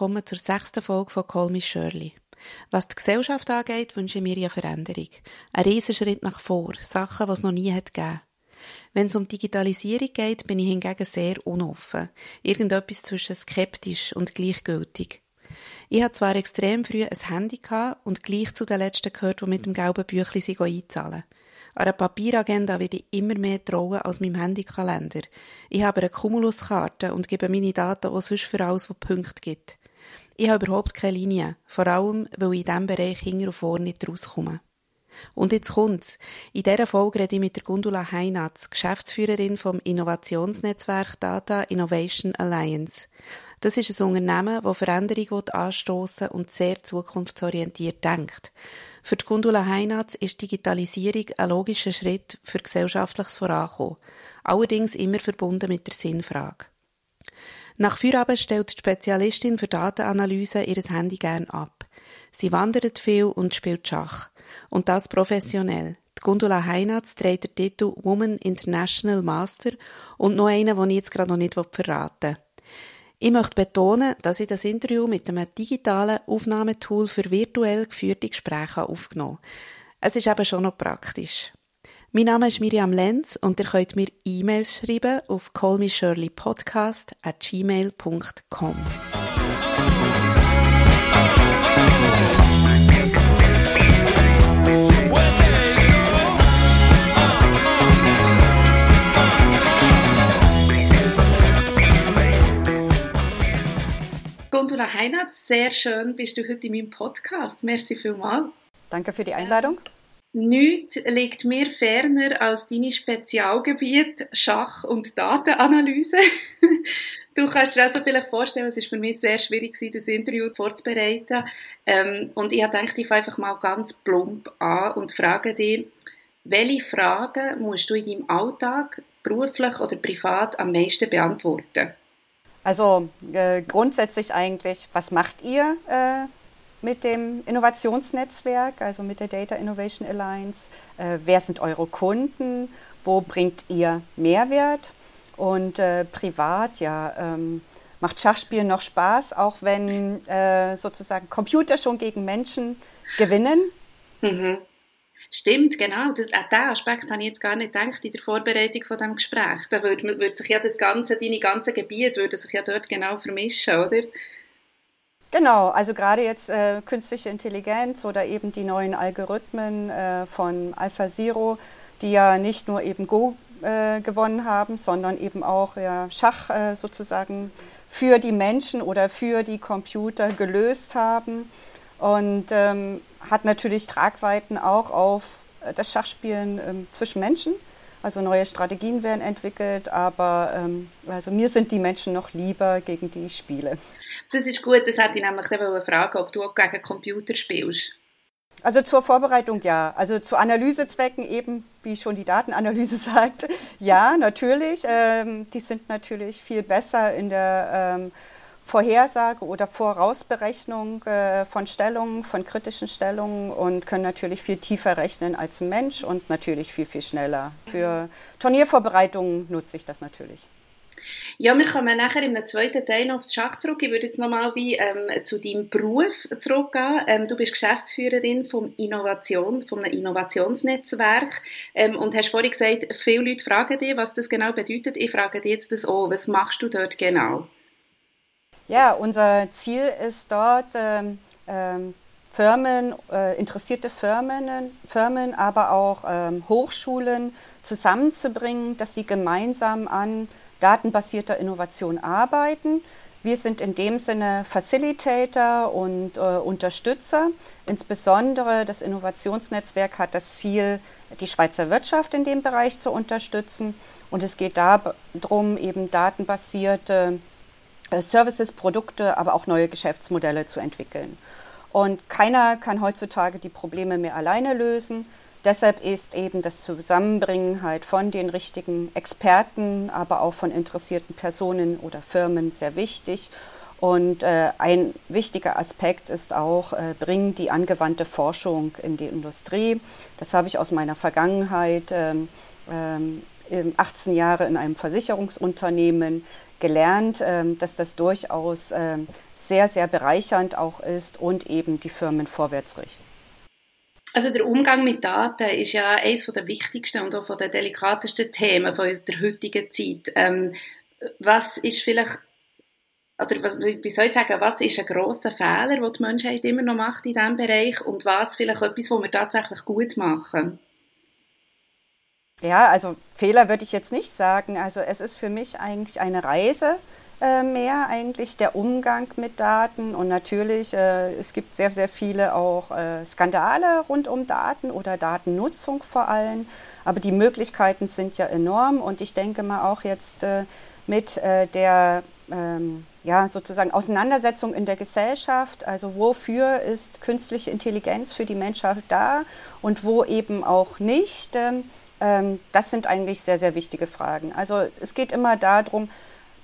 Willkommen zur sechsten Folge von Call Me Shirley. Was die Gesellschaft angeht, wünsche ich mir ja Veränderung. Ein Riesenschritt nach vor, Sachen, die es noch nie hat gegeben. Wenn es um Digitalisierung geht, bin ich hingegen sehr unoffen. Irgendetwas zwischen skeptisch und gleichgültig. Ich hatte zwar extrem früh ein Handy gehabt und gleich zu den letzten gehört, die mit dem gelben Büchlein einzahlen. An einer Papieragenda werde ich immer mehr trauen als meinem Handykalender. Ich habe eine Cumuluskarte und gebe meine Daten auch sonst für alles, was Punkte gibt. Ich habe überhaupt keine Linie, vor allem, weil ich in diesem Bereich hinter und vor nicht rauskomme. Und jetzt kommt's. In dieser Folge rede ich mit der Gundula Heinatz, Geschäftsführerin vom Innovationsnetzwerk Data Innovation Alliance. Das ist ein Unternehmen, das Veränderung anstoßen und sehr zukunftsorientiert denkt. Für die Gundula Heinatz ist Digitalisierung ein logischer Schritt für gesellschaftliches Vorankommen, allerdings immer verbunden mit der Sinnfrage. Nach Feierabend stellt die Spezialistin für Datenanalyse ihr Handy gern ab. Sie wandert viel und spielt Schach. Und das professionell. Die Gundula Heinatz trägt den Titel Woman International Master und noch einen, den ich jetzt gerade noch nicht verraten will. Ich möchte betonen, dass ich das Interview mit einem digitalen Aufnahmetool für virtuell geführte Gespräche aufgenommen habe. Es ist eben schon noch praktisch. Mein Name ist Miriam Lenz und ihr könnt mir E-Mails schreiben auf callmeshirleypodcast at gmail.com. Gundula Heinert, sehr schön bist du heute in meinem Podcast. Merci vielmals. Danke für die Einladung. Nichts liegt mir ferner als deine Spezialgebiet Schach- und Datenanalyse. du kannst dir also vielleicht vorstellen, es ist für mich sehr schwierig, das Interview vorzubereiten. Ähm, und ich gedacht, ich fange einfach mal ganz plump an und frage dich, welche Fragen musst du in deinem Alltag, beruflich oder privat, am meisten beantworten? Also äh, grundsätzlich eigentlich, was macht ihr äh, mit dem Innovationsnetzwerk, also mit der Data Innovation Alliance? Äh, wer sind eure Kunden? Wo bringt ihr Mehrwert? Und äh, privat, ja, ähm, macht Schachspielen noch Spaß, auch wenn äh, sozusagen Computer schon gegen Menschen gewinnen? Mhm. Stimmt, genau. Das, an diesen Aspekt habe ich jetzt gar nicht gedacht in der Vorbereitung von dem Gespräch. Da würde, würde sich ja das ganze, deine ganze Gebiet würde sich ja dort genau vermischen, oder? Genau, also gerade jetzt äh, künstliche Intelligenz oder eben die neuen Algorithmen äh, von AlphaZero, die ja nicht nur eben Go äh, gewonnen haben, sondern eben auch ja, Schach äh, sozusagen für die Menschen oder für die Computer gelöst haben. Und ähm, hat natürlich Tragweiten auch auf äh, das Schachspielen ähm, zwischen Menschen. Also neue Strategien werden entwickelt, aber ähm, also mir sind die Menschen noch lieber, gegen die ich spiele. Das ist gut, das hätte ich nämlich fragen, ob du auch gegen Computer spielst. Also zur Vorbereitung ja. Also zu Analysezwecken eben, wie schon die Datenanalyse sagt, ja, natürlich. Ähm, die sind natürlich viel besser in der ähm, Vorhersage oder Vorausberechnung äh, von Stellungen, von kritischen Stellungen und können natürlich viel tiefer rechnen als ein Mensch und natürlich viel, viel schneller. Für Turniervorbereitungen nutze ich das natürlich. Ja, wir kommen nachher im zweiten Teil noch auf das Schach zurück. Ich würde jetzt nochmal ähm, zu deinem Beruf zurückgehen. Ähm, du bist Geschäftsführerin vom Innovation, vom Innovationsnetzwerk ähm, und hast vorhin gesagt, viele Leute fragen dich, was das genau bedeutet. Ich frage dich jetzt das auch. Was machst du dort genau? Ja, unser Ziel ist dort, ähm, ähm, Firmen, äh, interessierte Firmen, Firmen, aber auch ähm, Hochschulen zusammenzubringen, dass sie gemeinsam an datenbasierter Innovation arbeiten. Wir sind in dem Sinne Facilitator und äh, Unterstützer. Insbesondere das Innovationsnetzwerk hat das Ziel, die Schweizer Wirtschaft in dem Bereich zu unterstützen. Und es geht darum, eben datenbasierte äh, Services, Produkte, aber auch neue Geschäftsmodelle zu entwickeln. Und keiner kann heutzutage die Probleme mehr alleine lösen. Deshalb ist eben das Zusammenbringen halt von den richtigen Experten, aber auch von interessierten Personen oder Firmen sehr wichtig. Und äh, ein wichtiger Aspekt ist auch, äh, bringen die angewandte Forschung in die Industrie. Das habe ich aus meiner Vergangenheit ähm, ähm, 18 Jahre in einem Versicherungsunternehmen gelernt, ähm, dass das durchaus ähm, sehr, sehr bereichernd auch ist und eben die Firmen vorwärts richtet. Also der Umgang mit Daten ist ja eines der wichtigsten und auch von der delikatesten Themen von der heutigen Zeit. Ähm, was ist vielleicht, oder was, wie soll ich sagen, was ist ein grosser Fehler, den die Menschheit immer noch macht in diesem Bereich und was vielleicht etwas, was wir tatsächlich gut machen? Ja, also Fehler würde ich jetzt nicht sagen. Also es ist für mich eigentlich eine Reise äh, mehr, eigentlich der Umgang mit Daten. Und natürlich, äh, es gibt sehr, sehr viele auch äh, Skandale rund um Daten oder Datennutzung vor allem. Aber die Möglichkeiten sind ja enorm. Und ich denke mal auch jetzt äh, mit äh, der ähm, ja, sozusagen Auseinandersetzung in der Gesellschaft. Also wofür ist künstliche Intelligenz für die Menschheit da und wo eben auch nicht. Ähm, ähm, das sind eigentlich sehr, sehr wichtige Fragen. Also es geht immer darum,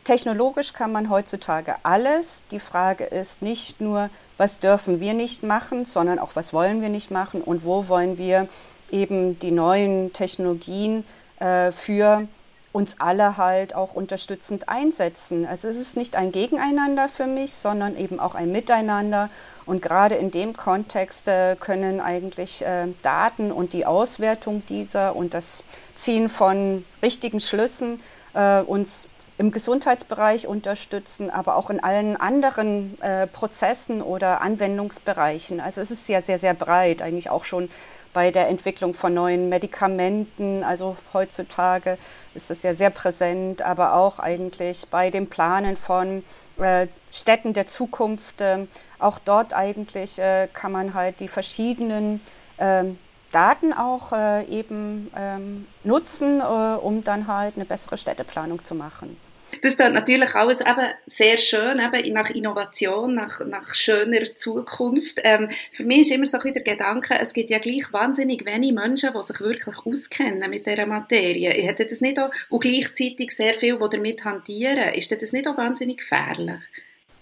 technologisch kann man heutzutage alles. Die Frage ist nicht nur, was dürfen wir nicht machen, sondern auch, was wollen wir nicht machen und wo wollen wir eben die neuen Technologien äh, für uns alle halt auch unterstützend einsetzen. Also es ist nicht ein Gegeneinander für mich, sondern eben auch ein Miteinander. Und gerade in dem Kontext äh, können eigentlich äh, Daten und die Auswertung dieser und das Ziehen von richtigen Schlüssen äh, uns im Gesundheitsbereich unterstützen, aber auch in allen anderen äh, Prozessen oder Anwendungsbereichen. Also es ist ja sehr, sehr breit, eigentlich auch schon bei der Entwicklung von neuen Medikamenten. Also heutzutage ist es ja sehr präsent, aber auch eigentlich bei dem Planen von äh, Städten der Zukunft. Äh, auch dort eigentlich äh, kann man halt die verschiedenen ähm, Daten auch äh, eben ähm, nutzen, äh, um dann halt eine bessere Städteplanung zu machen. Das ist natürlich alles eben sehr schön, eben nach Innovation, nach, nach schöner Zukunft. Ähm, für mich ist immer so ein der Gedanke, es gibt ja gleich wahnsinnig wenige Menschen, die sich wirklich auskennen mit dieser Materie. Hätte das nicht auch, und gleichzeitig sehr viel, die damit hantieren. Ist das nicht auch wahnsinnig gefährlich?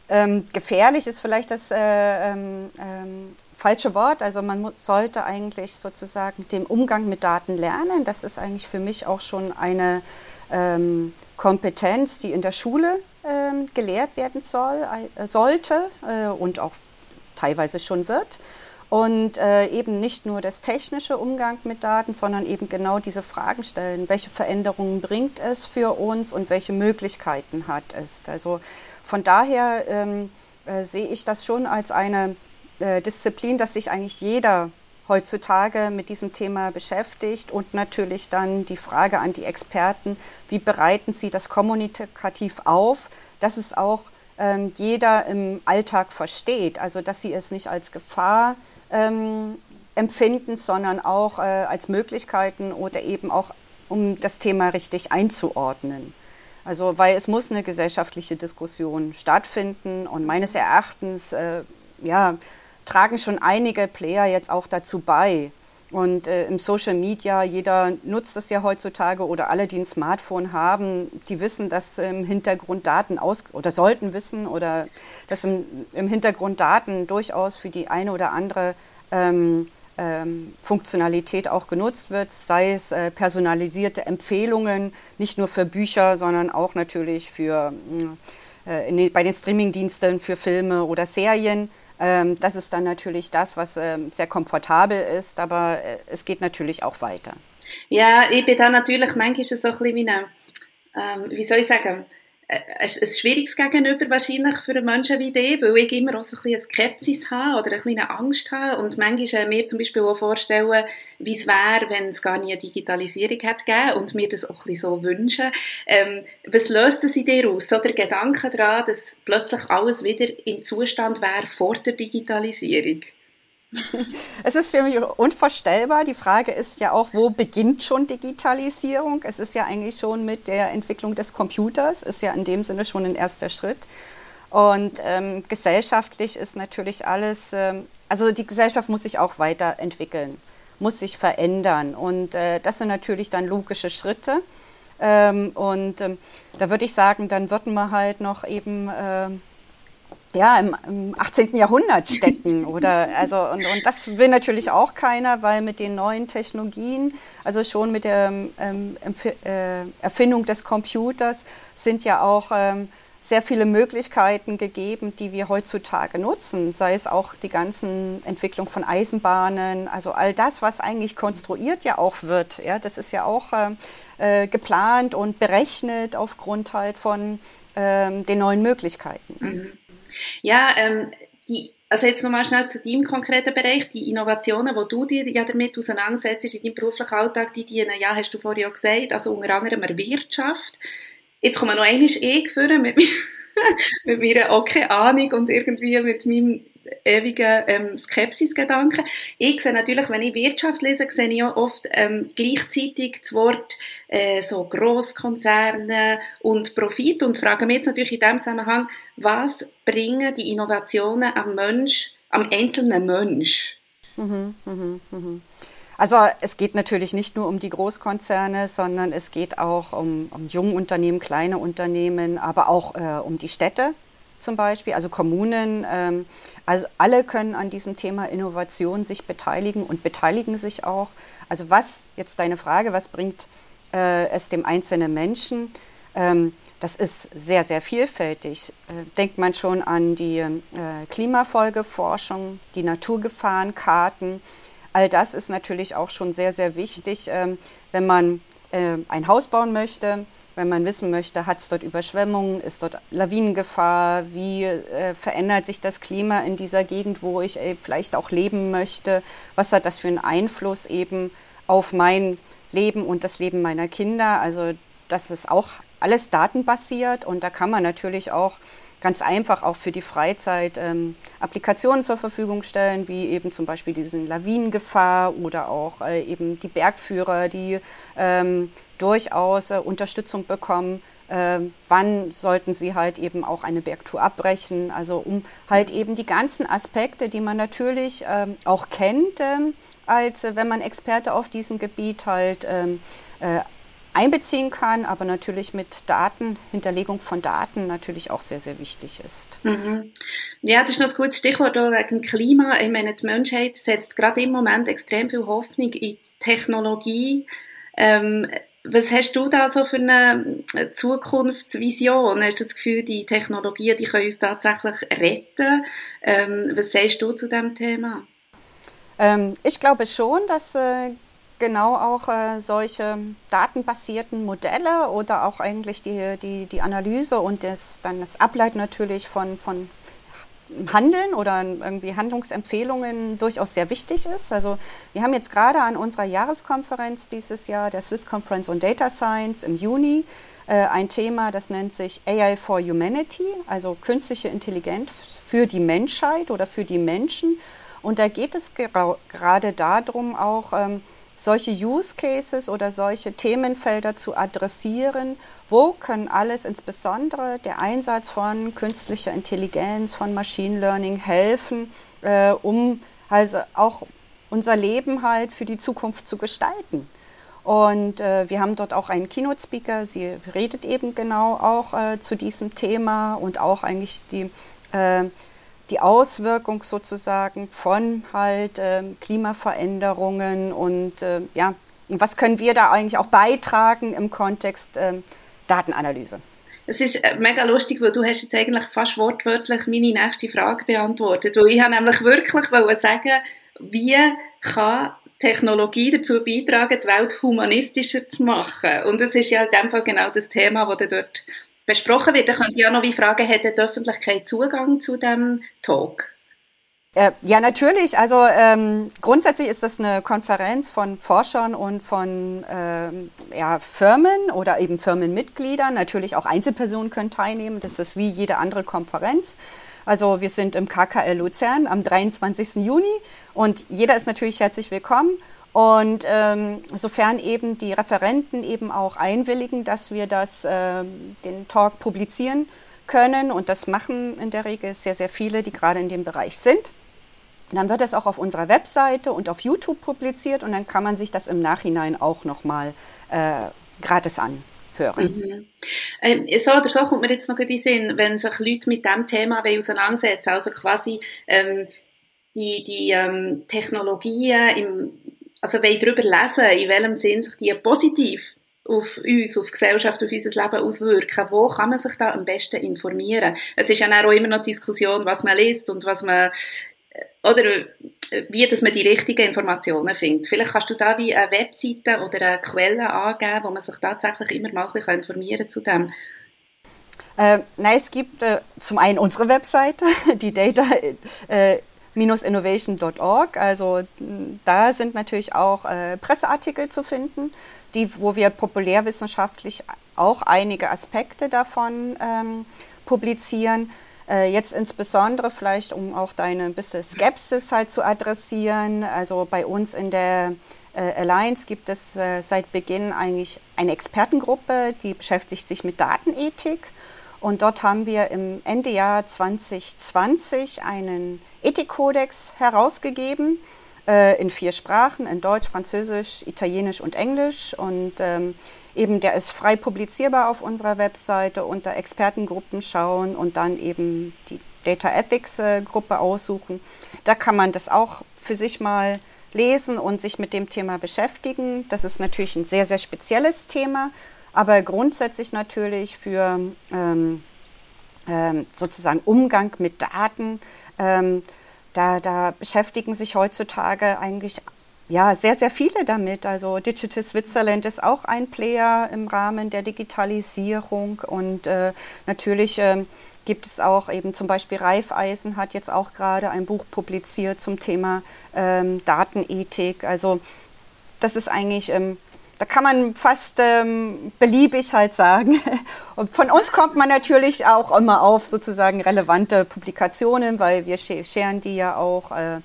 Ähm, gefährlich ist vielleicht das äh, ähm, ähm falsche Wort. Also man sollte eigentlich sozusagen den Umgang mit Daten lernen. Das ist eigentlich für mich auch schon eine ähm, Kompetenz, die in der Schule ähm, gelehrt werden soll, äh, sollte äh, und auch teilweise schon wird. Und äh, eben nicht nur das technische Umgang mit Daten, sondern eben genau diese Fragen stellen. Welche Veränderungen bringt es für uns und welche Möglichkeiten hat es? Also von daher ähm, äh, sehe ich das schon als eine äh, Disziplin, dass sich eigentlich jeder heutzutage mit diesem Thema beschäftigt und natürlich dann die Frage an die Experten, wie bereiten sie das kommunikativ auf, dass es auch ähm, jeder im Alltag versteht, also dass sie es nicht als Gefahr ähm, empfinden, sondern auch äh, als Möglichkeiten oder eben auch um das Thema richtig einzuordnen. Also weil es muss eine gesellschaftliche Diskussion stattfinden und meines Erachtens äh, ja, tragen schon einige Player jetzt auch dazu bei. Und äh, im Social Media, jeder nutzt es ja heutzutage oder alle, die ein Smartphone haben, die wissen, dass im Hintergrund Daten aus oder sollten wissen oder dass im, im Hintergrund Daten durchaus für die eine oder andere ähm, ähm, Funktionalität auch genutzt wird, sei es äh, personalisierte Empfehlungen, nicht nur für Bücher, sondern auch natürlich für, äh, in, bei den Streamingdiensten für Filme oder Serien. Ähm, das ist dann natürlich das, was ähm, sehr komfortabel ist, aber äh, es geht natürlich auch weiter. Ja, ich bin da natürlich manchmal so ein bisschen wie eine, ähm, wie soll ich sagen, ein, ein schwieriges Gegenüber wahrscheinlich für einen Menschen wie dich, weil ich immer auch so ein bisschen Skepsis habe oder eine kleine Angst habe und manchmal mir zum Beispiel auch vorstellen, wie es wäre, wenn es gar nie eine Digitalisierung hätte gegeben und mir das auch ein bisschen so wünschen. Ähm, was löst das in dir aus? So der Gedanke daran, dass plötzlich alles wieder im Zustand wäre vor der Digitalisierung? Es ist für mich unvorstellbar. Die Frage ist ja auch, wo beginnt schon Digitalisierung? Es ist ja eigentlich schon mit der Entwicklung des Computers, ist ja in dem Sinne schon ein erster Schritt. Und ähm, gesellschaftlich ist natürlich alles, ähm, also die Gesellschaft muss sich auch weiterentwickeln, muss sich verändern. Und äh, das sind natürlich dann logische Schritte. Ähm, und ähm, da würde ich sagen, dann würden wir halt noch eben äh, ja, im, im 18. Jahrhundert stecken. Oder, also, und, und, das will natürlich auch keiner, weil mit den neuen Technologien, also schon mit der ähm, äh, Erfindung des Computers, sind ja auch ähm, sehr viele Möglichkeiten gegeben, die wir heutzutage nutzen, sei es auch die ganzen Entwicklung von Eisenbahnen, also all das, was eigentlich konstruiert ja auch wird. Ja, das ist ja auch äh, äh geplant und berechnet aufgrund halt von ähm, den neuen Möglichkeiten. Mhm. Ja, ähm, die, also jetzt nochmal schnell zu deinem konkreten Bereich, die Innovationen, die du dir ja damit auseinandersetzt in deinem beruflichen Alltag, die dienen, ja, hast du vorhin auch gesagt, also unter anderem der Wirtschaft. Jetzt kommen noch einmal ich führen mit, mit meiner keine Ahnung und irgendwie mit meinem ewigen ähm, Skepsisgedanken. Ich sehe natürlich, wenn ich Wirtschaft lese, sehe ich oft ähm, gleichzeitig das Wort äh, so Großkonzerne und Profit und frage mich jetzt natürlich in dem Zusammenhang, was bringen die Innovationen am Mensch, am einzelnen Mensch? Mhm, mh, mh. Also es geht natürlich nicht nur um die Großkonzerne, sondern es geht auch um, um junge Unternehmen, kleine Unternehmen, aber auch äh, um die Städte zum Beispiel, also Kommunen. Ähm, also alle können an diesem Thema Innovation sich beteiligen und beteiligen sich auch. Also was, jetzt deine Frage, was bringt äh, es dem einzelnen Menschen? Ähm, das ist sehr, sehr vielfältig. Äh, denkt man schon an die äh, Klimafolgeforschung, die Naturgefahrenkarten. All das ist natürlich auch schon sehr, sehr wichtig, ähm, wenn man äh, ein Haus bauen möchte wenn man wissen möchte, hat es dort Überschwemmungen, ist dort Lawinengefahr, wie äh, verändert sich das Klima in dieser Gegend, wo ich äh, vielleicht auch leben möchte, was hat das für einen Einfluss eben auf mein Leben und das Leben meiner Kinder. Also das ist auch alles datenbasiert und da kann man natürlich auch ganz einfach auch für die Freizeit ähm, Applikationen zur Verfügung stellen, wie eben zum Beispiel diesen Lawinengefahr oder auch äh, eben die Bergführer, die ähm, durchaus äh, Unterstützung bekommen. Äh, wann sollten sie halt eben auch eine Bergtour abbrechen? Also um halt eben die ganzen Aspekte, die man natürlich ähm, auch kennt, ähm, als äh, wenn man Experte auf diesem Gebiet halt ähm, äh, einbeziehen kann, aber natürlich mit Daten, Hinterlegung von Daten natürlich auch sehr, sehr wichtig ist. Mhm. Ja, das ist noch ein gutes Stichwort wegen Klima. Ich meine, die Menschheit setzt gerade im Moment extrem viel Hoffnung in Technologie. Ähm, was hast du da so für eine Zukunftsvision? Hast du das Gefühl, die Technologien, die können uns tatsächlich retten? Ähm, was sagst du zu dem Thema? Ähm, ich glaube schon, dass äh, genau auch äh, solche datenbasierten Modelle oder auch eigentlich die, die, die Analyse und das, dann das Ableiten natürlich von, von Handeln oder irgendwie Handlungsempfehlungen durchaus sehr wichtig ist. Also wir haben jetzt gerade an unserer Jahreskonferenz dieses Jahr, der Swiss Conference on Data Science im Juni, äh, ein Thema, das nennt sich AI for Humanity, also künstliche Intelligenz für die Menschheit oder für die Menschen. Und da geht es gerade darum, auch ähm, solche Use Cases oder solche Themenfelder zu adressieren. Wo können alles, insbesondere der Einsatz von künstlicher Intelligenz, von Machine Learning helfen, äh, um also auch unser Leben halt für die Zukunft zu gestalten. Und äh, wir haben dort auch einen Keynote-Speaker, sie redet eben genau auch äh, zu diesem Thema und auch eigentlich die äh, die Auswirkung sozusagen von halt äh, Klimaveränderungen und äh, ja, was können wir da eigentlich auch beitragen im Kontext äh, Datenanalyse? Es ist äh, mega lustig, weil du hast jetzt eigentlich fast wortwörtlich meine nächste Frage beantwortet. Weil ich habe nämlich wirklich sagen, wie kann Technologie dazu beitragen, die Welt humanistischer zu machen? Und das ist ja in dem Fall genau das Thema, das dort besprochen wird. Dann könnte ich auch noch wie fragen, hat die Öffentlichkeit Zugang zu dem Talk? Äh, ja, natürlich. Also ähm, grundsätzlich ist das eine Konferenz von Forschern und von ähm, ja, Firmen oder eben Firmenmitgliedern. Natürlich auch Einzelpersonen können teilnehmen. Das ist wie jede andere Konferenz. Also wir sind im KKL Luzern am 23. Juni und jeder ist natürlich herzlich willkommen. Und ähm, sofern eben die Referenten eben auch einwilligen, dass wir das, äh, den Talk publizieren können, und das machen in der Regel sehr, sehr viele, die gerade in dem Bereich sind, dann wird das auch auf unserer Webseite und auf YouTube publiziert und dann kann man sich das im Nachhinein auch nochmal äh, gratis an, hören. Mhm. Ähm, so oder so kommt mir jetzt noch in den Sinn, wenn sich Leute mit diesem Thema auseinandersetzen also quasi ähm, die, die ähm, Technologien, im, also wollen darüber lesen, in welchem Sinn sich die positiv auf uns, auf die Gesellschaft, auf unser Leben auswirken. Wo kann man sich da am besten informieren? Es ist ja auch immer noch Diskussion, was man liest und was man, oder äh, wie dass man die richtigen Informationen findet. Vielleicht kannst du da wie eine Webseite oder eine Quelle angeben, wo man sich tatsächlich immer mal ein bisschen informieren zu dem. Äh, nein, es gibt äh, zum einen unsere Webseite, die Data äh, innovation.org. Also da sind natürlich auch äh, Presseartikel zu finden, die, wo wir populärwissenschaftlich auch einige Aspekte davon ähm, publizieren. Äh, jetzt insbesondere vielleicht, um auch deine bisschen Skepsis halt zu adressieren. Also bei uns in der äh, Alliance gibt es äh, seit Beginn eigentlich eine Expertengruppe, die beschäftigt sich mit Datenethik. Und dort haben wir im Endejahr 2020 einen Ethikkodex herausgegeben in vier Sprachen, in Deutsch, Französisch, Italienisch und Englisch. Und ähm, eben der ist frei publizierbar auf unserer Webseite unter Expertengruppen schauen und dann eben die Data Ethics äh, Gruppe aussuchen. Da kann man das auch für sich mal lesen und sich mit dem Thema beschäftigen. Das ist natürlich ein sehr, sehr spezielles Thema, aber grundsätzlich natürlich für ähm, ähm, sozusagen Umgang mit Daten. Ähm, da, da beschäftigen sich heutzutage eigentlich ja, sehr, sehr viele damit. Also Digital Switzerland ist auch ein Player im Rahmen der Digitalisierung und äh, natürlich äh, gibt es auch eben zum Beispiel Raiffeisen hat jetzt auch gerade ein Buch publiziert zum Thema ähm, Datenethik. Also das ist eigentlich ähm, da kann man fast ähm, beliebig halt sagen. Und von uns kommt man natürlich auch immer auf sozusagen relevante Publikationen, weil wir scheren die ja auch äh,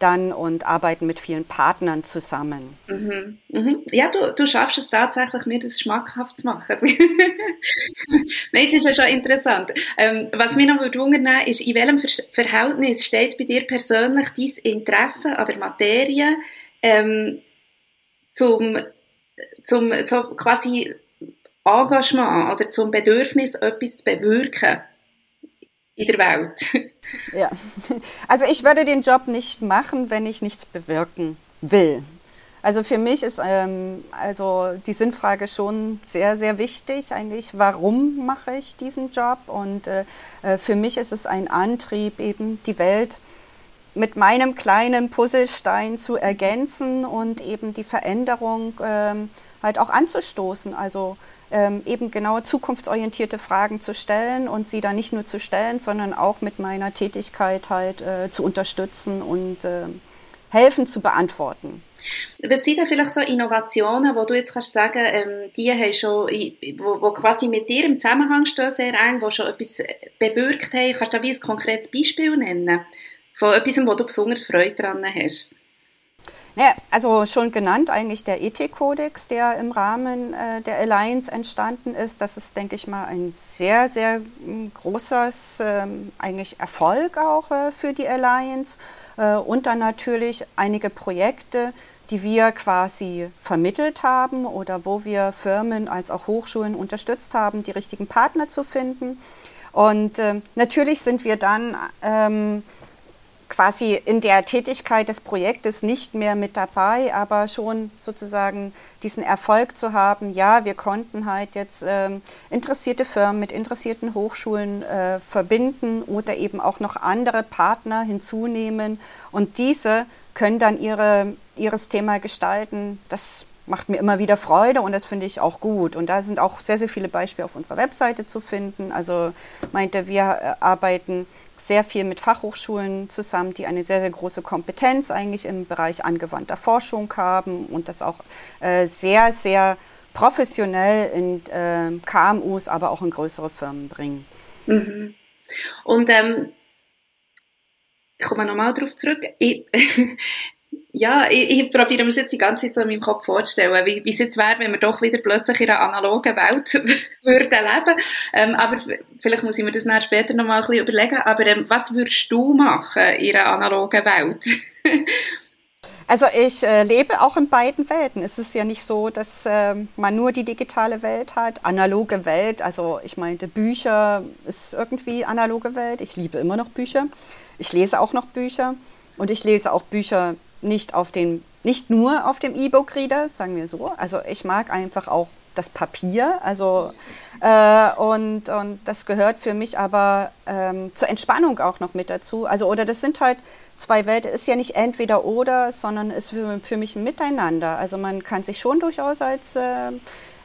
dann und arbeiten mit vielen Partnern zusammen. Mhm. Mhm. Ja, du, du schaffst es tatsächlich, mir das schmackhaft zu machen. das ist ja schon interessant. Ähm, was mich noch wundern ist, in welchem Verhältnis steht bei dir persönlich dein Interesse an der Materie ähm, zum zum so quasi Engagement oder zum Bedürfnis, etwas zu bewirken in der Welt. Ja, also ich würde den Job nicht machen, wenn ich nichts bewirken will. Also für mich ist ähm, also die Sinnfrage schon sehr, sehr wichtig eigentlich. Warum mache ich diesen Job? Und äh, äh für mich ist es ein Antrieb, eben die Welt mit meinem kleinen Puzzlestein zu ergänzen und eben die Veränderung ähm, halt auch anzustoßen. Also ähm, eben genau zukunftsorientierte Fragen zu stellen und sie dann nicht nur zu stellen, sondern auch mit meiner Tätigkeit halt äh, zu unterstützen und äh, helfen zu beantworten. Was sind da vielleicht so Innovationen, wo du jetzt kannst sagen, ähm, die haben schon, wo, wo quasi mit dir im Zusammenhang stehen sehr eng, wo schon etwas bewirkt haben? Kannst du da wie ein konkretes Beispiel nennen? Von etwas, wo du besonders Freude daran hast? Ja, also schon genannt eigentlich der Ethikkodex, der im Rahmen äh, der Alliance entstanden ist. Das ist, denke ich mal, ein sehr, sehr hm, großes ähm, eigentlich Erfolg auch äh, für die Alliance. Äh, und dann natürlich einige Projekte, die wir quasi vermittelt haben oder wo wir Firmen als auch Hochschulen unterstützt haben, die richtigen Partner zu finden. Und ähm, natürlich sind wir dann ähm, quasi in der Tätigkeit des Projektes nicht mehr mit dabei, aber schon sozusagen diesen Erfolg zu haben, ja, wir konnten halt jetzt ähm, interessierte Firmen mit interessierten Hochschulen äh, verbinden oder eben auch noch andere Partner hinzunehmen und diese können dann ihre, ihres Thema gestalten. Das macht mir immer wieder Freude und das finde ich auch gut. Und da sind auch sehr, sehr viele Beispiele auf unserer Webseite zu finden. Also meinte, wir äh, arbeiten sehr viel mit Fachhochschulen zusammen, die eine sehr, sehr große Kompetenz eigentlich im Bereich angewandter Forschung haben und das auch äh, sehr, sehr professionell in äh, KMUs, aber auch in größere Firmen bringen. Mhm. Und ähm, ich komme nochmal darauf zurück. Ich, ja, ich, ich probiere mir das jetzt die ganze Zeit so in meinem Kopf vorzustellen, wie, wie es jetzt wäre, wenn wir doch wieder plötzlich in einer analogen Welt würden leben. Ähm, aber vielleicht muss ich mir das dann später noch mal ein bisschen überlegen. Aber ähm, was würdest du machen in einer analogen Welt? Also ich äh, lebe auch in beiden Welten. Es ist ja nicht so, dass äh, man nur die digitale Welt hat, analoge Welt. Also ich meinte, Bücher ist irgendwie analoge Welt. Ich liebe immer noch Bücher. Ich lese auch noch Bücher und ich lese auch Bücher nicht auf den, nicht nur auf dem E-Book-Reader, sagen wir so. Also ich mag einfach auch das Papier. Also äh, und, und das gehört für mich aber ähm, zur Entspannung auch noch mit dazu. Also oder das sind halt zwei Welten ist ja nicht entweder oder, sondern ist für, für mich ein Miteinander. Also man kann sich schon durchaus als äh,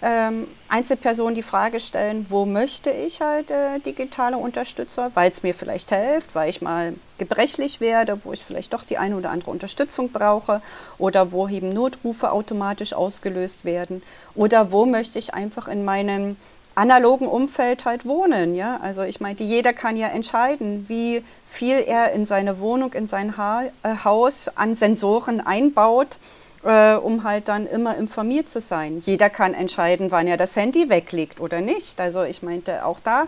ähm, Einzelperson die Frage stellen, wo möchte ich halt äh, digitale Unterstützer, weil es mir vielleicht hilft, weil ich mal gebrechlich werde, wo ich vielleicht doch die eine oder andere Unterstützung brauche oder wo eben Notrufe automatisch ausgelöst werden oder wo möchte ich einfach in meinem analogen Umfeld halt wohnen. Ja? Also ich meine, jeder kann ja entscheiden, wie viel er in seine Wohnung, in sein ha äh, Haus an Sensoren einbaut, äh, um halt dann immer informiert zu sein. Jeder kann entscheiden, wann er das Handy weglegt oder nicht. Also ich meinte auch da,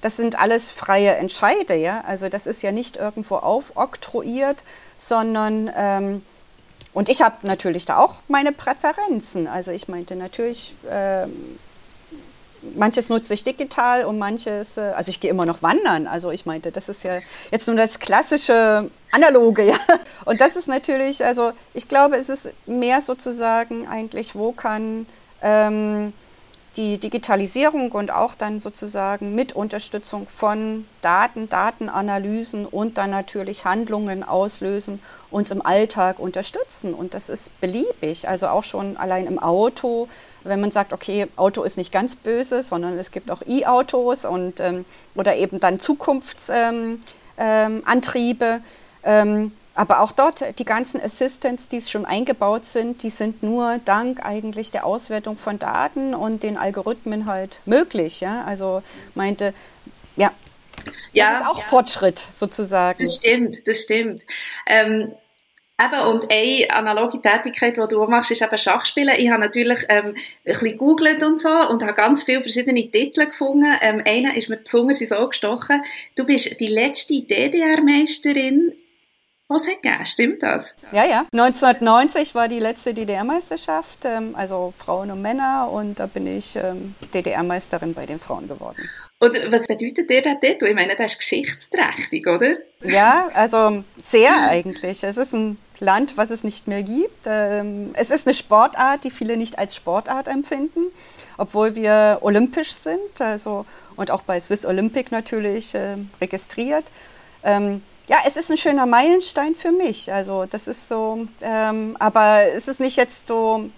das sind alles freie Entscheide. Ja? Also das ist ja nicht irgendwo aufoktroyiert, sondern... Ähm, und ich habe natürlich da auch meine Präferenzen. Also ich meinte natürlich, ähm, manches nutze ich digital und manches, äh, also ich gehe immer noch wandern. Also ich meinte, das ist ja jetzt nur das klassische analoge, ja. Und das ist natürlich, also ich glaube, es ist mehr sozusagen eigentlich, wo kann ähm, die Digitalisierung und auch dann sozusagen mit Unterstützung von Daten, Datenanalysen und dann natürlich Handlungen auslösen, uns im Alltag unterstützen. Und das ist beliebig, also auch schon allein im Auto wenn man sagt, okay, Auto ist nicht ganz böse, sondern es gibt auch E-Autos ähm, oder eben dann Zukunftsantriebe. Ähm, ähm, aber auch dort, die ganzen Assistants, die schon eingebaut sind, die sind nur dank eigentlich der Auswertung von Daten und den Algorithmen halt möglich. Ja? Also meinte, ja, ja, das ist auch ja. Fortschritt sozusagen. Das stimmt, das stimmt. Ähm, Eben, und eine analoge Tätigkeit, die du machst, ist eben Schachspielen. Ich habe natürlich ähm, ein bisschen gegoogelt und so und habe ganz viele verschiedene Titel gefunden. Ähm, einer ist mir besonders ins Auge gestochen. Du bist die letzte DDR-Meisterin was hat gegeben, stimmt das? Ja, ja. 1990 war die letzte DDR-Meisterschaft, ähm, also Frauen und Männer, und da bin ich ähm, DDR-Meisterin bei den Frauen geworden. Und was bedeutet dir das dort? Ich meine, das ist geschichtsträchtig, oder? Ja, also sehr eigentlich. Es ist ein Land, was es nicht mehr gibt. Ähm, es ist eine Sportart, die viele nicht als Sportart empfinden, obwohl wir olympisch sind also, und auch bei Swiss Olympic natürlich äh, registriert. Ähm, ja, es ist ein schöner Meilenstein für mich. Also das ist so, ähm, aber es ist nicht jetzt so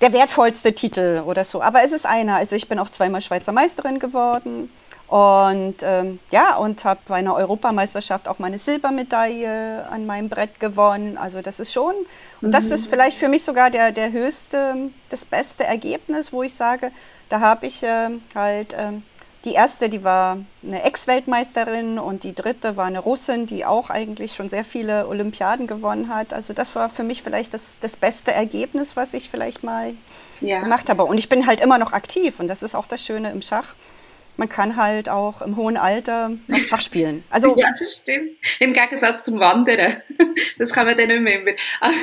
der wertvollste Titel oder so. Aber es ist einer. Also ich bin auch zweimal Schweizer Meisterin geworden. Und ähm, ja, und habe bei einer Europameisterschaft auch meine Silbermedaille an meinem Brett gewonnen. Also das ist schon, und das ist mhm. vielleicht für mich sogar der, der höchste, das beste Ergebnis, wo ich sage, da habe ich äh, halt, äh, die erste, die war eine Ex-Weltmeisterin und die dritte war eine Russin, die auch eigentlich schon sehr viele Olympiaden gewonnen hat. Also das war für mich vielleicht das, das beste Ergebnis, was ich vielleicht mal ja. gemacht habe. Und ich bin halt immer noch aktiv und das ist auch das Schöne im Schach man kann halt auch im hohen Alter noch Schach spielen. Also, ja, das stimmt. Im Gegensatz zum Wandern. Das kann man dann nicht mehr. Aber,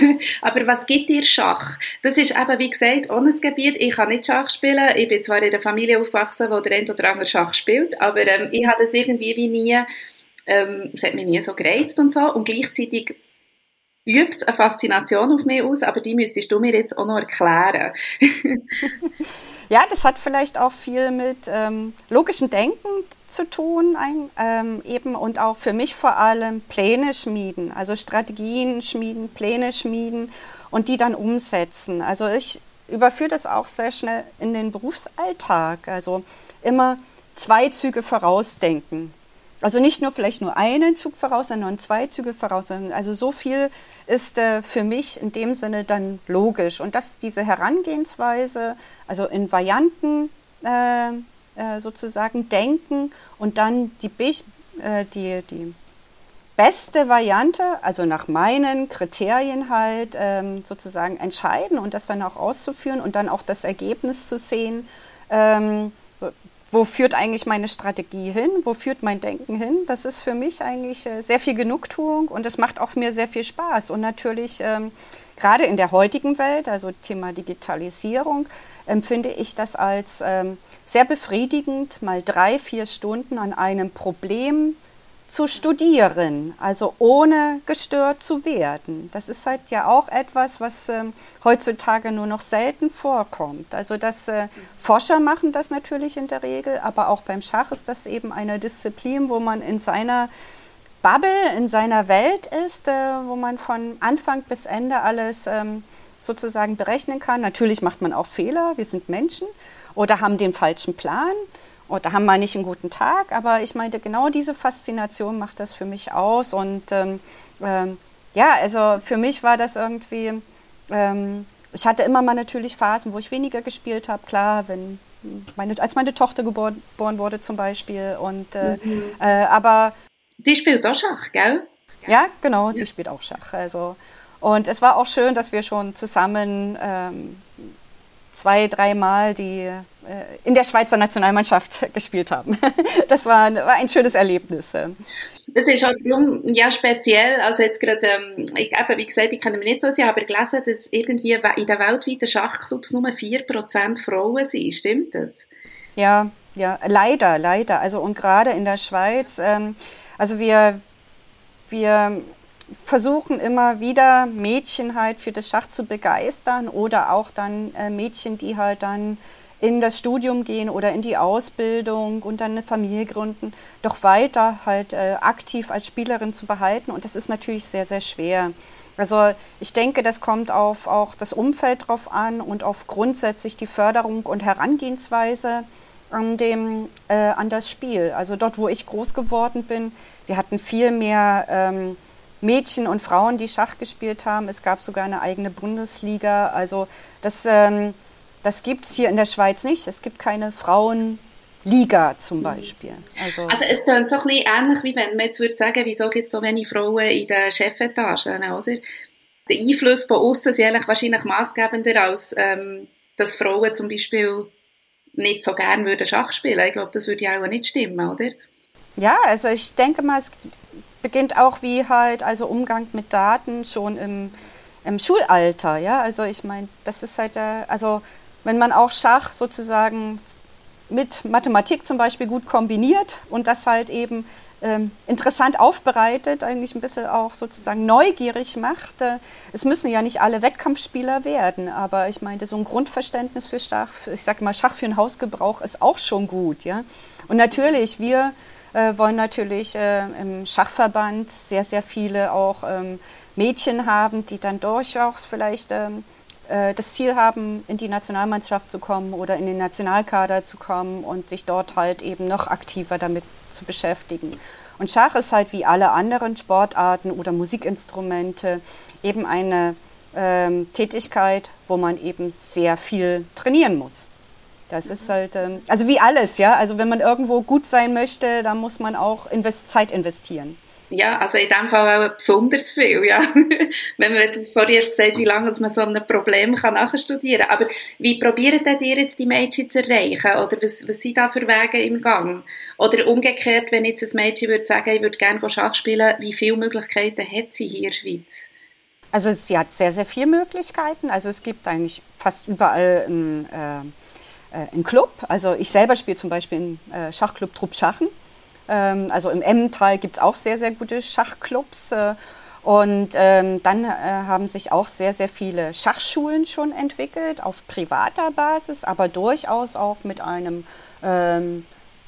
aber was gibt dir Schach? Das ist eben, wie gesagt, ohne Gebiet. Ich kann nicht Schach spielen. Ich bin zwar in einer Familie aufgewachsen, wo der ein oder andere Schach spielt, aber ähm, ich habe das irgendwie wie nie, ähm, es hat mich nie so gereizt und so. Und gleichzeitig übt eine Faszination auf mich aus, aber die müsstest du mir jetzt auch noch erklären. Ja, das hat vielleicht auch viel mit ähm, logischem Denken zu tun, ein, ähm, eben und auch für mich vor allem Pläne schmieden, also Strategien schmieden, Pläne schmieden und die dann umsetzen. Also ich überführe das auch sehr schnell in den Berufsalltag, also immer zwei Züge vorausdenken. Also nicht nur vielleicht nur einen Zug voraus, sondern zwei Züge voraus. Also so viel ist äh, für mich in dem Sinne dann logisch. Und dass diese Herangehensweise, also in Varianten äh, äh, sozusagen denken und dann die, äh, die, die beste Variante, also nach meinen Kriterien halt ähm, sozusagen entscheiden und das dann auch auszuführen und dann auch das Ergebnis zu sehen. Ähm, wo führt eigentlich meine Strategie hin, wo führt mein Denken hin. Das ist für mich eigentlich äh, sehr viel Genugtuung und es macht auch mir sehr viel Spaß. Und natürlich, ähm, gerade in der heutigen Welt, also Thema Digitalisierung, empfinde ich das als ähm, sehr befriedigend, mal drei, vier Stunden an einem Problem zu studieren, also ohne gestört zu werden. Das ist halt ja auch etwas, was ähm, heutzutage nur noch selten vorkommt. Also das äh, Forscher machen das natürlich in der Regel, aber auch beim Schach ist das eben eine Disziplin, wo man in seiner Bubble, in seiner Welt ist, äh, wo man von Anfang bis Ende alles ähm, sozusagen berechnen kann. Natürlich macht man auch Fehler, wir sind Menschen oder haben den falschen Plan oder haben mal nicht einen guten Tag. Aber ich meinte, genau diese Faszination macht das für mich aus. Und ähm, ähm, ja, also für mich war das irgendwie, ähm, ich hatte immer mal natürlich Phasen, wo ich weniger gespielt habe. Klar, wenn meine, als meine Tochter geboren, geboren wurde zum Beispiel. Und, äh, mhm. äh, aber die spielt auch Schach, gell? Ja, genau, sie spielt auch Schach. Also, und es war auch schön, dass wir schon zusammen ähm, zwei, dreimal die äh, in der Schweizer Nationalmannschaft gespielt haben. Das war, war ein schönes Erlebnis. Das ist halt darum, ja, speziell, also jetzt gerade, ähm, ich eben, wie gesagt, ich kenne mich nicht so sehr, aber gelesen, dass irgendwie in den weltweiten Schachclubs nur 4% Frauen sind, stimmt das? Ja, ja, leider, leider. Also und gerade in der Schweiz, ähm, also wir, wir versuchen immer wieder Mädchen halt für das Schach zu begeistern oder auch dann äh, Mädchen, die halt dann in das Studium gehen oder in die Ausbildung und dann eine Familie gründen, doch weiter halt äh, aktiv als Spielerin zu behalten. Und das ist natürlich sehr, sehr schwer. Also ich denke, das kommt auf auch das Umfeld drauf an und auf grundsätzlich die Förderung und Herangehensweise an, dem, äh, an das Spiel. Also dort, wo ich groß geworden bin, wir hatten viel mehr ähm, Mädchen und Frauen, die Schach gespielt haben. Es gab sogar eine eigene Bundesliga. Also das, ähm, das gibt es hier in der Schweiz nicht. Es gibt keine Frauenliga zum Beispiel. Also, also es klingt so ein bisschen ähnlich, wie wenn man jetzt würde sagen, wieso gibt es so wenig Frauen in den Chefetagen, oder? Der Einfluss von außen ist eigentlich wahrscheinlich maßgebender als ähm, dass Frauen zum Beispiel nicht so gerne würden Schach spielen. Ich glaube, das würde ja auch nicht stimmen, oder? Ja, also ich denke mal, es beginnt auch wie halt, also Umgang mit Daten schon im, im Schulalter, ja. Also ich meine, das ist halt, äh, also wenn man auch Schach sozusagen mit Mathematik zum Beispiel gut kombiniert und das halt eben ähm, interessant aufbereitet, eigentlich ein bisschen auch sozusagen neugierig macht. Äh, es müssen ja nicht alle Wettkampfspieler werden, aber ich meinte, so ein Grundverständnis für Schach, ich sage mal, Schach für den Hausgebrauch ist auch schon gut, ja. Und natürlich, wir äh, wollen natürlich äh, im Schachverband sehr, sehr viele auch ähm, Mädchen haben, die dann durchaus vielleicht ähm, äh, das Ziel haben, in die Nationalmannschaft zu kommen oder in den Nationalkader zu kommen und sich dort halt eben noch aktiver damit zu beschäftigen. Und Schach ist halt wie alle anderen Sportarten oder Musikinstrumente eben eine ähm, Tätigkeit, wo man eben sehr viel trainieren muss. Das ist halt, ähm, also wie alles, ja. Also wenn man irgendwo gut sein möchte, dann muss man auch invest Zeit investieren. Ja, also in dem Fall auch besonders viel, ja. Wenn man vorher gesagt wie lange man so ein Problem kann nachstudieren kann. Aber wie probieren denn ihr jetzt die Mädchen zu erreichen? Oder was, was sind da für Wege im Gang? Oder umgekehrt, wenn jetzt ein Mädchen würde sagen, ich würde gerne Schach spielen, wie viele Möglichkeiten hat sie hier in der Schweiz? Also sie hat sehr, sehr viele Möglichkeiten. Also es gibt eigentlich fast überall ein, äh, äh einen Club. Also ich selber spiele zum Beispiel im äh, Schachclub Trupp Schachen. Ähm, also im Emmental gibt es auch sehr, sehr gute Schachclubs. Äh, und ähm, dann äh, haben sich auch sehr, sehr viele Schachschulen schon entwickelt, auf privater Basis, aber durchaus auch mit einem ähm,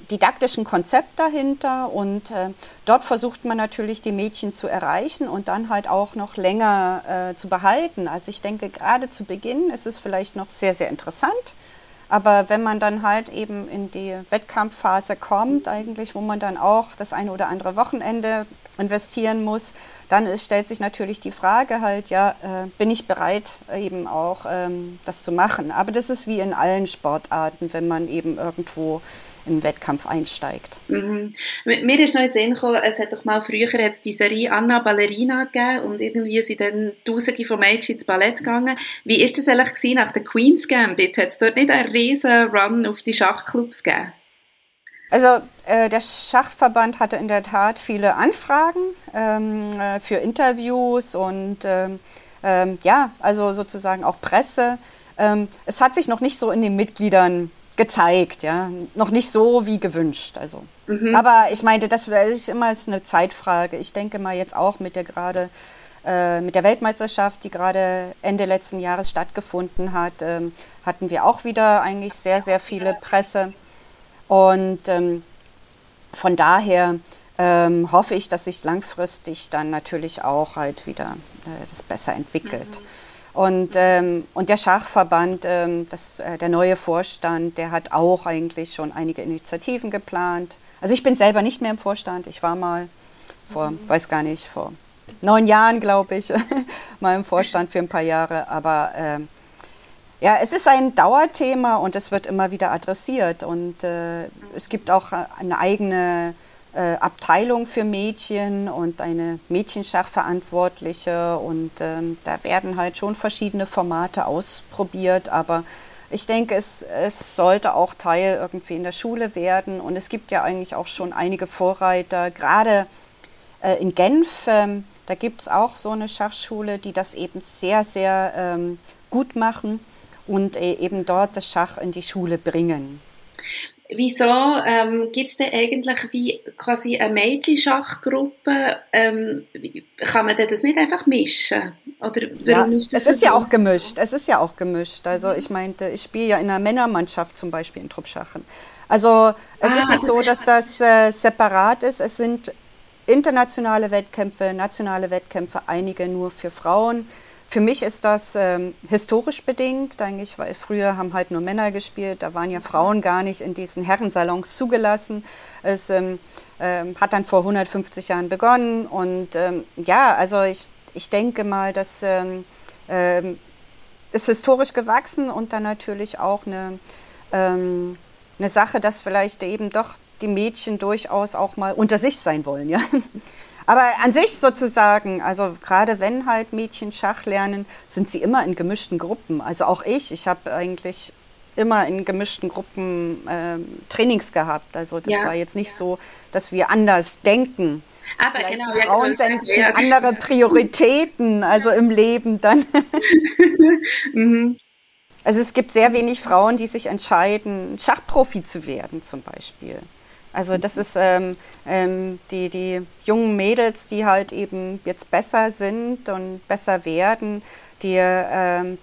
didaktischen Konzept dahinter. Und äh, dort versucht man natürlich, die Mädchen zu erreichen und dann halt auch noch länger äh, zu behalten. Also ich denke, gerade zu Beginn ist es vielleicht noch sehr, sehr interessant. Aber wenn man dann halt eben in die Wettkampfphase kommt, eigentlich, wo man dann auch das eine oder andere Wochenende investieren muss, dann ist, stellt sich natürlich die Frage halt, ja, äh, bin ich bereit, eben auch ähm, das zu machen? Aber das ist wie in allen Sportarten, wenn man eben irgendwo im Wettkampf einsteigt. Mhm. Mir ist noch in Sinn gekommen, es hat doch mal früher jetzt die Serie Anna Ballerina gegeben und irgendwie sind dann Tausende von Mädchen ins Ballett gegangen. Wie ist das eigentlich gewesen nach der Queen's Gambit? Hat es dort nicht einen riesen Run auf die Schachclubs gegeben? Also äh, der Schachverband hatte in der Tat viele Anfragen ähm, äh, für Interviews und ähm, ähm, ja, also sozusagen auch Presse. Ähm, es hat sich noch nicht so in den Mitgliedern gezeigt, ja, noch nicht so wie gewünscht. Also, mhm. aber ich meinte, das ist immer eine Zeitfrage. Ich denke mal jetzt auch mit der gerade äh, mit der Weltmeisterschaft, die gerade Ende letzten Jahres stattgefunden hat, ähm, hatten wir auch wieder eigentlich sehr sehr viele Presse und ähm, von daher ähm, hoffe ich, dass sich langfristig dann natürlich auch halt wieder äh, das besser entwickelt. Mhm. Und, ähm, und der Schachverband, ähm, das, äh, der neue Vorstand, der hat auch eigentlich schon einige Initiativen geplant. Also ich bin selber nicht mehr im Vorstand. Ich war mal vor, mhm. weiß gar nicht, vor neun Jahren, glaube ich, mal im Vorstand für ein paar Jahre. Aber äh, ja, es ist ein Dauerthema und es wird immer wieder adressiert. Und äh, es gibt auch eine eigene äh, Abteilung für Mädchen und eine Mädchenschachverantwortliche und ähm, da werden halt schon verschiedene Formate ausprobiert, aber ich denke, es, es sollte auch Teil irgendwie in der Schule werden. Und es gibt ja eigentlich auch schon einige Vorreiter, gerade äh, in Genf, ähm, da gibt es auch so eine Schachschule, die das eben sehr, sehr ähm, gut machen und äh, eben dort das Schach in die Schule bringen wieso ähm, gibt es denn eigentlich wie quasi eine Mädchenschachgruppe? Ähm, kann man das nicht einfach mischen? Oder warum ja, ist das es ist so? ja auch gemischt. Es ist ja auch gemischt. Also ich meinte, ich spiele ja in einer Männermannschaft zum Beispiel in Truppschachen. Also es ah, ist nicht so, dass das äh, separat ist. Es sind internationale Wettkämpfe, nationale Wettkämpfe, einige nur für Frauen. Für mich ist das ähm, historisch bedingt, eigentlich, weil früher haben halt nur Männer gespielt, da waren ja Frauen gar nicht in diesen Herrensalons zugelassen. Es ähm, ähm, hat dann vor 150 Jahren begonnen und ähm, ja, also ich, ich denke mal, das ähm, ähm, ist historisch gewachsen und dann natürlich auch eine, eine Sache, dass vielleicht eben doch die Mädchen durchaus auch mal unter sich sein wollen, ja. Aber an sich sozusagen, also gerade wenn halt Mädchen Schach lernen, sind sie immer in gemischten Gruppen. Also auch ich, ich habe eigentlich immer in gemischten Gruppen äh, Trainings gehabt. Also das ja. war jetzt nicht so, dass wir anders denken. Aber Vielleicht genau, die Frauen sind ja. andere Prioritäten, also im Leben dann. mhm. Also es gibt sehr wenig Frauen, die sich entscheiden, Schachprofi zu werden zum Beispiel. Also das ist ähm, ähm, die, die jungen Mädels, die halt eben jetzt besser sind und besser werden, die ähm,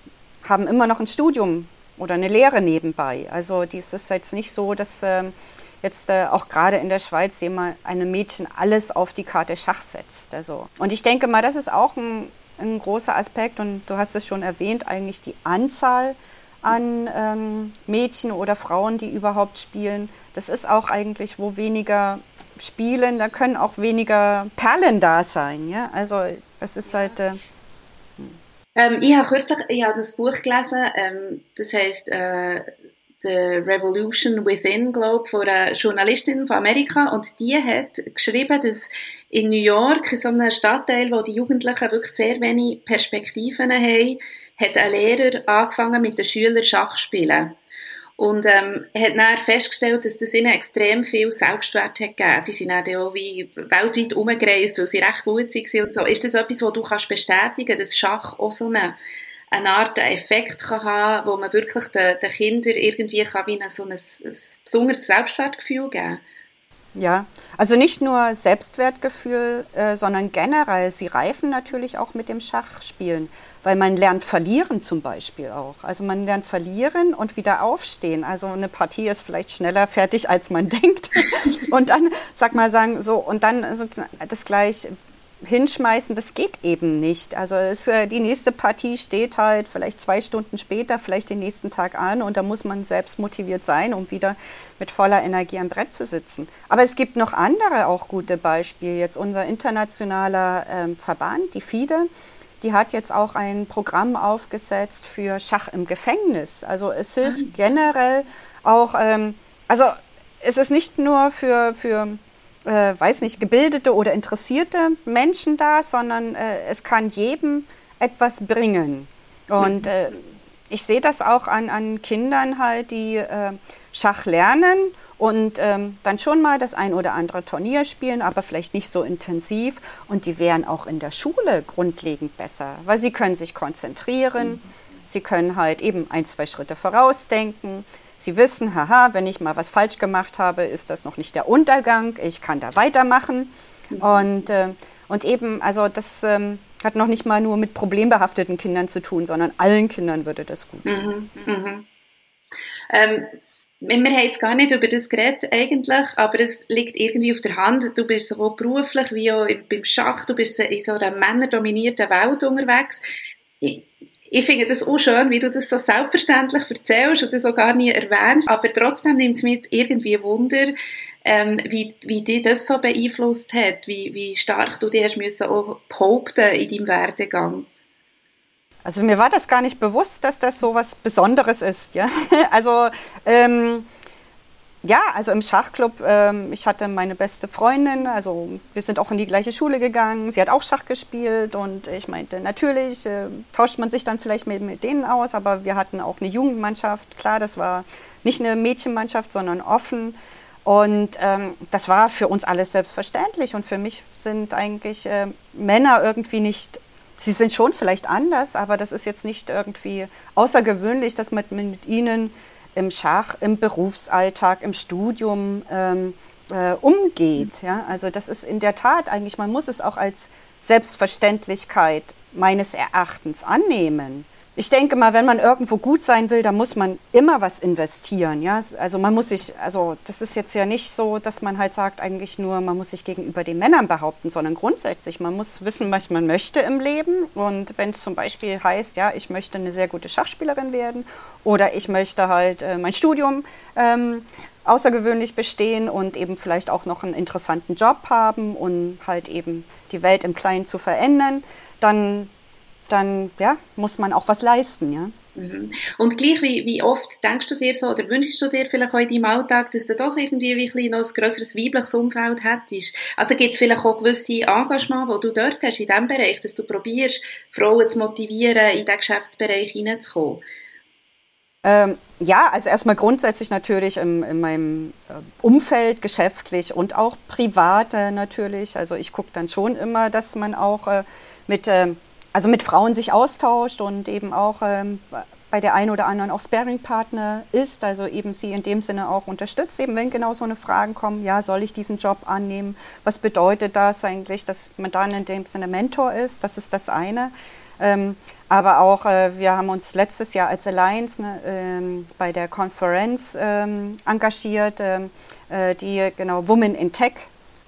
haben immer noch ein Studium oder eine Lehre nebenbei. Also dies ist jetzt nicht so, dass ähm, jetzt äh, auch gerade in der Schweiz jemand, einem Mädchen alles auf die Karte Schach setzt. Also, und ich denke mal, das ist auch ein, ein großer Aspekt und du hast es schon erwähnt, eigentlich die Anzahl an ähm, Mädchen oder Frauen, die überhaupt spielen. Das ist auch eigentlich, wo weniger spielen, da können auch weniger Perlen da sein. Ja? Also es ist halt... Äh, ähm, ich habe kürzlich ich habe das Buch gelesen, ähm, das heißt äh, The Revolution Within, glaube von einer Journalistin von Amerika und die hat geschrieben, dass in New York, in so einem Stadtteil, wo die Jugendlichen wirklich sehr wenig Perspektiven haben, hat ein Lehrer angefangen mit den Schülern Schach spielen. Und ähm, hat dann festgestellt, dass das ihnen extrem viel Selbstwert hat gegeben. Die sind dann auch wie weltweit umgereist, weil sie recht gut waren und so. Ist das etwas, was du kannst bestätigen dass Schach auch so eine, eine Art Effekt kann haben wo man wirklich den, den Kindern irgendwie kann wie ein, so ein, ein besonderes Selbstwertgefühl geben kann? Ja, also nicht nur Selbstwertgefühl, äh, sondern generell, sie reifen natürlich auch mit dem Schachspielen, weil man lernt verlieren zum Beispiel auch. Also man lernt verlieren und wieder aufstehen. Also eine Partie ist vielleicht schneller fertig, als man denkt. Und dann, sag mal, sagen so, und dann das gleich hinschmeißen, das geht eben nicht. Also es, äh, die nächste Partie steht halt vielleicht zwei Stunden später, vielleicht den nächsten Tag an und da muss man selbst motiviert sein, um wieder mit voller Energie am Brett zu sitzen. Aber es gibt noch andere auch gute Beispiele. Jetzt unser internationaler ähm, Verband, die FIDE, die hat jetzt auch ein Programm aufgesetzt für Schach im Gefängnis. Also es hilft ah. generell auch, ähm, also es ist nicht nur für, für äh, weiß nicht, gebildete oder interessierte Menschen da, sondern äh, es kann jedem etwas bringen. Und äh, ich sehe das auch an, an Kindern halt, die äh, Schach lernen und ähm, dann schon mal das ein oder andere Turnier spielen, aber vielleicht nicht so intensiv. Und die wären auch in der Schule grundlegend besser, weil sie können sich konzentrieren, sie können halt eben ein, zwei Schritte vorausdenken. Sie wissen, haha, wenn ich mal was falsch gemacht habe, ist das noch nicht der Untergang, ich kann da weitermachen. Und, äh, und eben, also das ähm, hat noch nicht mal nur mit problembehafteten Kindern zu tun, sondern allen Kindern würde das gut tun. Mhm. Mhm. Ähm, wir haben jetzt gar nicht über das geredet eigentlich, aber es liegt irgendwie auf der Hand. Du bist sowohl beruflich wie auch beim Schach, du bist in so einer männerdominierten Welt unterwegs. Ich, ich finde das auch schön, wie du das so selbstverständlich erzählst und das auch gar nie erwähnst, aber trotzdem nimmt es mich jetzt irgendwie Wunder, ähm, wie, wie dich das so beeinflusst hat, wie, wie stark du dich hast müssen auch behaupten in deinem Werdegang. Also mir war das gar nicht bewusst, dass das so was Besonderes ist. Ja? Also ähm, ja, also im Schachclub, ähm, ich hatte meine beste Freundin, also wir sind auch in die gleiche Schule gegangen, sie hat auch Schach gespielt und ich meinte, natürlich äh, tauscht man sich dann vielleicht mit, mit denen aus, aber wir hatten auch eine Jugendmannschaft, klar, das war nicht eine Mädchenmannschaft, sondern offen. Und ähm, das war für uns alles selbstverständlich. Und für mich sind eigentlich äh, Männer irgendwie nicht Sie sind schon vielleicht anders, aber das ist jetzt nicht irgendwie außergewöhnlich, dass man mit ihnen im Schach, im Berufsalltag, im Studium ähm, äh, umgeht. Ja? Also das ist in der Tat eigentlich, man muss es auch als Selbstverständlichkeit meines Erachtens annehmen ich denke mal, wenn man irgendwo gut sein will, dann muss man immer was investieren. Ja? Also man muss sich, also das ist jetzt ja nicht so, dass man halt sagt, eigentlich nur, man muss sich gegenüber den Männern behaupten, sondern grundsätzlich, man muss wissen, was man möchte im Leben. Und wenn es zum Beispiel heißt, ja, ich möchte eine sehr gute Schachspielerin werden oder ich möchte halt äh, mein Studium ähm, außergewöhnlich bestehen und eben vielleicht auch noch einen interessanten Job haben und halt eben die Welt im Kleinen zu verändern, dann dann ja, muss man auch was leisten. Ja? Mhm. Und gleich, wie, wie oft denkst du dir so oder wünschst du dir vielleicht auch in deinem Alltag, dass du doch irgendwie wie noch ein grösseres weibliches Umfeld hättest? Also gibt es vielleicht auch gewisse Engagement, die du dort hast, in diesem Bereich, dass du probierst, Frauen zu motivieren, in diesen Geschäftsbereich hineinzukommen? Ähm, ja, also erstmal grundsätzlich natürlich in, in meinem äh, Umfeld, geschäftlich und auch privat äh, natürlich. Also ich gucke dann schon immer, dass man auch äh, mit äh, also mit Frauen sich austauscht und eben auch ähm, bei der einen oder anderen auch Sparing-Partner ist, also eben sie in dem Sinne auch unterstützt, eben wenn genau so eine Frage kommt, ja, soll ich diesen Job annehmen? Was bedeutet das eigentlich, dass man dann in dem Sinne Mentor ist? Das ist das eine. Ähm, aber auch, äh, wir haben uns letztes Jahr als Alliance ne, ähm, bei der Konferenz ähm, engagiert, ähm, äh, die genau Women in Tech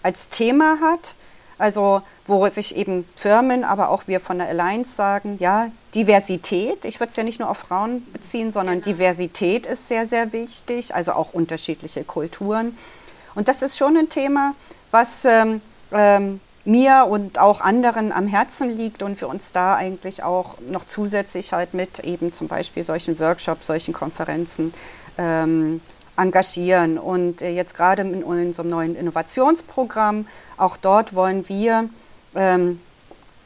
als Thema hat. Also wo sich eben Firmen, aber auch wir von der Alliance sagen, ja, Diversität, ich würde es ja nicht nur auf Frauen beziehen, sondern genau. Diversität ist sehr, sehr wichtig, also auch unterschiedliche Kulturen. Und das ist schon ein Thema, was ähm, ähm, mir und auch anderen am Herzen liegt und für uns da eigentlich auch noch zusätzlich halt mit eben zum Beispiel solchen Workshops, solchen Konferenzen ähm, engagieren. Und äh, jetzt gerade in unserem neuen Innovationsprogramm, auch dort wollen wir, ähm,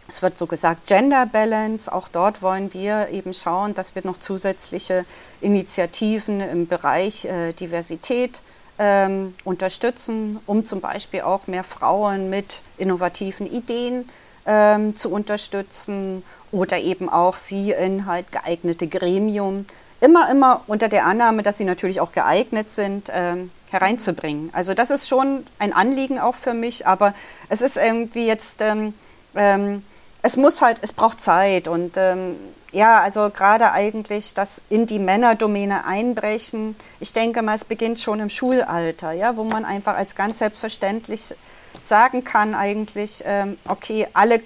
es wird so gesagt, Gender Balance, auch dort wollen wir eben schauen, dass wir noch zusätzliche Initiativen im Bereich äh, Diversität ähm, unterstützen, um zum Beispiel auch mehr Frauen mit innovativen Ideen ähm, zu unterstützen oder eben auch sie in halt geeignete Gremium immer, immer unter der Annahme, dass sie natürlich auch geeignet sind, ähm, hereinzubringen. Also das ist schon ein Anliegen auch für mich, aber es ist irgendwie jetzt, ähm, ähm, es muss halt, es braucht Zeit und ähm, ja, also gerade eigentlich das in die Männerdomäne einbrechen. Ich denke mal, es beginnt schon im Schulalter, ja, wo man einfach als ganz selbstverständlich sagen kann eigentlich, ähm, okay, alle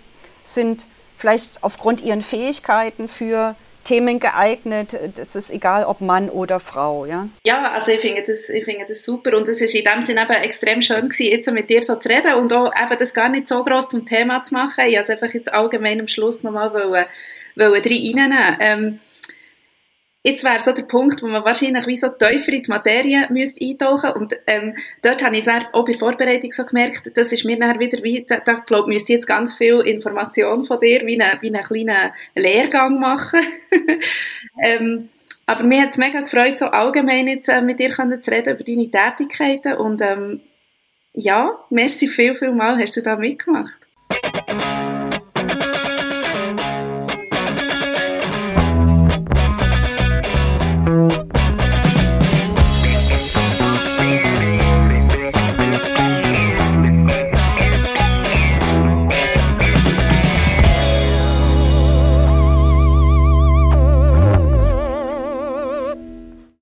sind vielleicht aufgrund ihren Fähigkeiten für Themen geeignet. Das ist egal, ob Mann oder Frau, ja? Ja, also ich finde das, ich finde das super und es ist in dem Sinne eben extrem schön gewesen, jetzt mit dir so zu reden und auch eben das gar nicht so groß zum Thema zu machen. Ich wollte einfach jetzt allgemein am Schluss nochmal wollen reinnehmen. Ähm, Jetzt wäre so der Punkt, wo man wahrscheinlich wie so tiefer in die Materie müsste eintauchen und ähm, dort habe ich es auch bei Vorbereitung so gemerkt, das ist mir dann wieder wie, da, da glaube müsste jetzt ganz viel Information von dir, wie einen, wie einen kleinen Lehrgang machen. ähm, Aber mir hat es mega gefreut, so allgemein jetzt äh, mit dir zu reden über deine Tätigkeiten und ähm, ja, merci viel, viel mal, hast du da mitgemacht.